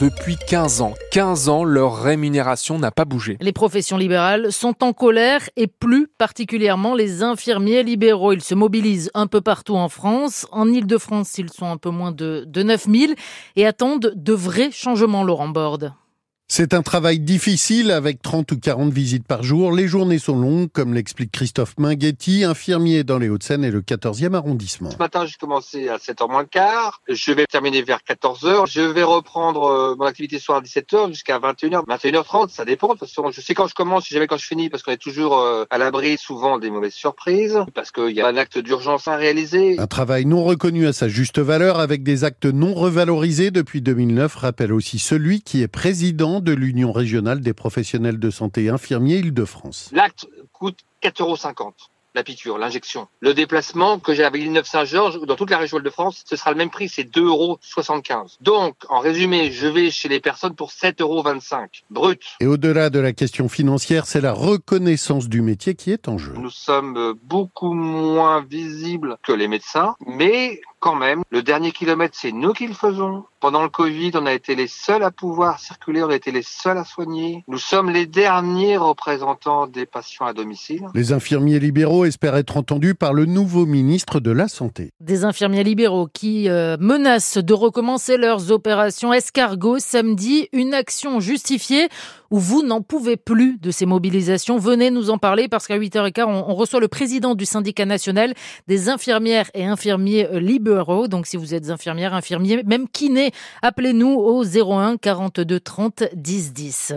Depuis 15 ans, 15 ans, leur rémunération n'a pas bougé. Les professions libérales sont en colère et plus particulièrement les infirmiers libéraux. Ils se mobilisent un peu partout en France. En Ile-de-France, ils sont un peu moins de, de 9000 et attendent de vrais changements, Laurent Borde. C'est un travail difficile avec 30 ou 40 visites par jour. Les journées sont longues, comme l'explique Christophe Minghetti, infirmier dans les Hauts-de-Seine et le 14e arrondissement. Ce matin, j'ai commencé à 7h moins le quart. Je vais terminer vers 14h. Je vais reprendre euh, mon activité soir à 17h jusqu'à 21h, 21h30. Ça dépend. De toute façon, je sais quand je commence, je sais jamais quand je finis parce qu'on est toujours euh, à l'abri souvent des mauvaises surprises, parce qu'il y a un acte d'urgence à réaliser. Un travail non reconnu à sa juste valeur avec des actes non revalorisés depuis 2009 rappelle aussi celui qui est président de l'Union régionale des professionnels de santé infirmiers Île-de-France. L'acte coûte 4,50 euros la piqûre, l'injection. Le déplacement que j'ai à Villeneuve-Saint-Georges ou dans toute la région de France, ce sera le même prix, c'est 2,75 euros. Donc, en résumé, je vais chez les personnes pour 7,25 euros brut. Et au-delà de la question financière, c'est la reconnaissance du métier qui est en jeu. Nous sommes beaucoup moins visibles que les médecins, mais quand même, le dernier kilomètre, c'est nous qui le faisons. Pendant le Covid, on a été les seuls à pouvoir circuler, on a été les seuls à soigner. Nous sommes les derniers représentants des patients à domicile. Les infirmiers libéraux espèrent être entendus par le nouveau ministre de la Santé. Des infirmiers libéraux qui euh, menacent de recommencer leurs opérations escargot samedi, une action justifiée où vous n'en pouvez plus de ces mobilisations. Venez nous en parler parce qu'à 8h15, on, reçoit le président du syndicat national des infirmières et infirmiers euh, libéraux. Donc si vous êtes infirmière, infirmier, même kiné, appelez-nous au 01 42 30 10 10.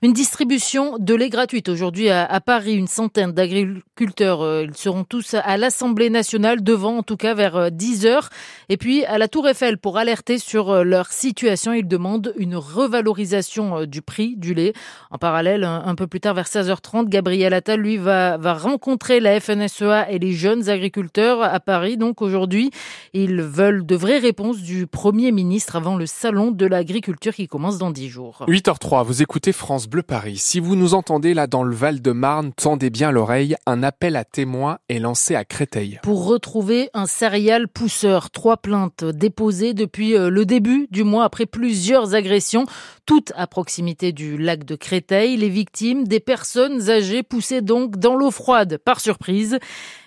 Une distribution de lait gratuite aujourd'hui à, Paris. Une centaine d'agriculteurs, euh, ils seront tous à l'Assemblée nationale, devant en tout cas vers 10 euh, heures. Et puis à la Tour Eiffel pour alerter sur euh, leur situation. Ils demandent une revalorisation du prix du lait. En parallèle, un, peu plus tard vers 16h30, Gabriel Attal, lui, va, va rencontrer la FNSEA et les jeunes agriculteurs à Paris. Donc aujourd'hui, ils veulent de vraies réponses du Premier ministre avant le salon de l'agriculture qui commence dans 10 jours. 8h03, vous écoutez France Paris. Si vous nous entendez là dans le Val-de-Marne, tendez bien l'oreille. Un appel à témoins est lancé à Créteil. Pour retrouver un céréal pousseur, trois plaintes déposées depuis euh, le début du mois après plusieurs agressions, toutes à proximité du lac de Créteil. Les victimes, des personnes âgées poussées donc dans l'eau froide par surprise.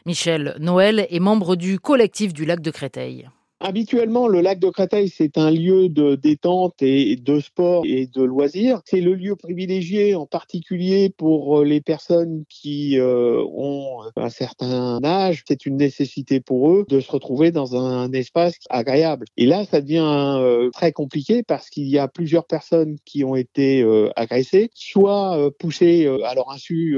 Michel Noël est membre du collectif du lac de Créteil. Habituellement, le lac de Créteil, c'est un lieu de détente et de sport et de loisirs. C'est le lieu privilégié en particulier pour euh, les personnes qui euh, ont un certain âge. C'est une nécessité pour eux de se retrouver dans un espace agréable. Et là, ça devient euh, très compliqué parce qu'il y a plusieurs personnes qui ont été agressées, soit poussées à leur insu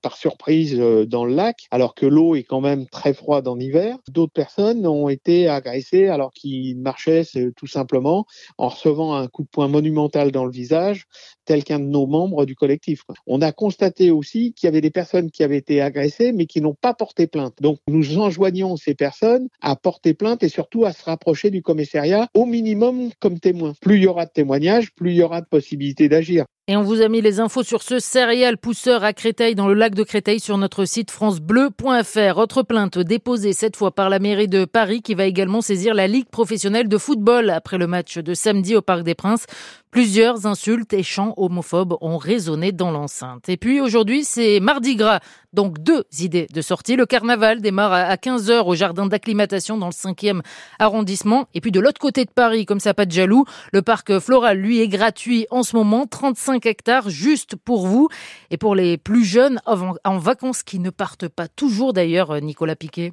par surprise dans le lac, alors que l'eau est quand même très froide en hiver. D'autres personnes ont été agressées alors qu'il marchait tout simplement en recevant un coup de poing monumental dans le visage, tel qu'un de nos membres du collectif. On a constaté aussi qu'il y avait des personnes qui avaient été agressées mais qui n'ont pas porté plainte. Donc nous enjoignons ces personnes à porter plainte et surtout à se rapprocher du commissariat au minimum comme témoin. Plus il y aura de témoignages, plus il y aura de possibilités d'agir. Et on vous a mis les infos sur ce céréal pousseur à Créteil dans le lac de Créteil sur notre site francebleu.fr. Autre plainte déposée cette fois par la mairie de Paris qui va également saisir la Ligue professionnelle de football après le match de samedi au Parc des Princes. Plusieurs insultes et chants homophobes ont résonné dans l'enceinte. Et puis aujourd'hui, c'est Mardi Gras. Donc deux idées de sortie. Le carnaval démarre à 15h au jardin d'acclimatation dans le 5e arrondissement. Et puis de l'autre côté de Paris, comme ça pas de jaloux, le parc floral, lui, est gratuit en ce moment. 35 hectares juste pour vous. Et pour les plus jeunes en vacances qui ne partent pas toujours d'ailleurs, Nicolas Piquet.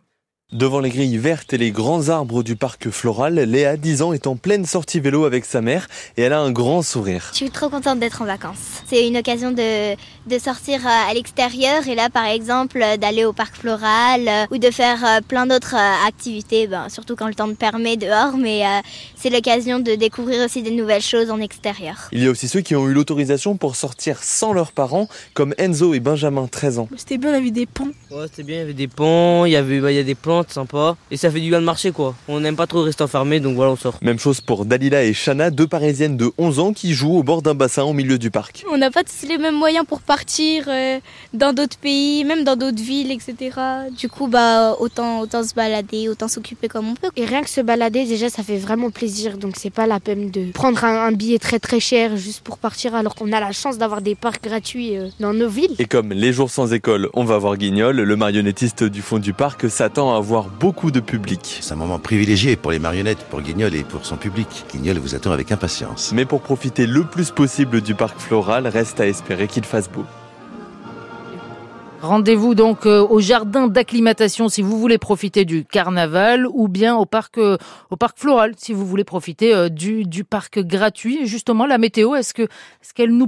Devant les grilles vertes et les grands arbres du parc floral, Léa, 10 ans, est en pleine sortie vélo avec sa mère et elle a un grand sourire. Je suis trop contente d'être en vacances. C'est une occasion de, de sortir euh, à l'extérieur et là, par exemple, euh, d'aller au parc floral euh, ou de faire plein d'autres activités, ben, surtout quand le temps me permet dehors, mais c'est l'occasion de découvrir aussi des nouvelles choses en extérieur. Il y a aussi ceux qui ont eu l'autorisation pour sortir sans leurs parents, comme Enzo et Benjamin, 13 ans. C'était bien, il y avait des ponts. Ouais, c'était bien, il y avait des ponts, il y, avait, bah, il y a des plans sympa. Et ça fait du bien de marcher quoi. On n'aime pas trop rester enfermé donc voilà on sort. Même chose pour Dalila et Shana, deux parisiennes de 11 ans qui jouent au bord d'un bassin au milieu du parc. On n'a pas tous les mêmes moyens pour partir euh, dans d'autres pays, même dans d'autres villes, etc. Du coup, bah, autant, autant se balader, autant s'occuper comme on peut. Et rien que se balader, déjà, ça fait vraiment plaisir. Donc, c'est pas la peine de prendre un, un billet très très cher juste pour partir alors qu'on a la chance d'avoir des parcs gratuits euh, dans nos villes. Et comme les jours sans école, on va voir Guignol, le marionnettiste du fond du parc s'attend à avoir beaucoup de public. C'est un moment privilégié pour les marionnettes, pour Guignol et pour son public. Guignol vous attend avec impatience. Mais pour profiter le plus possible du parc floral, reste à espérer qu'il fasse beau. Rendez-vous donc euh, au jardin d'acclimatation si vous voulez profiter du carnaval ou bien au parc euh, au parc floral si vous voulez profiter euh, du du parc gratuit. Justement, la météo, est-ce que est-ce qu'elle nous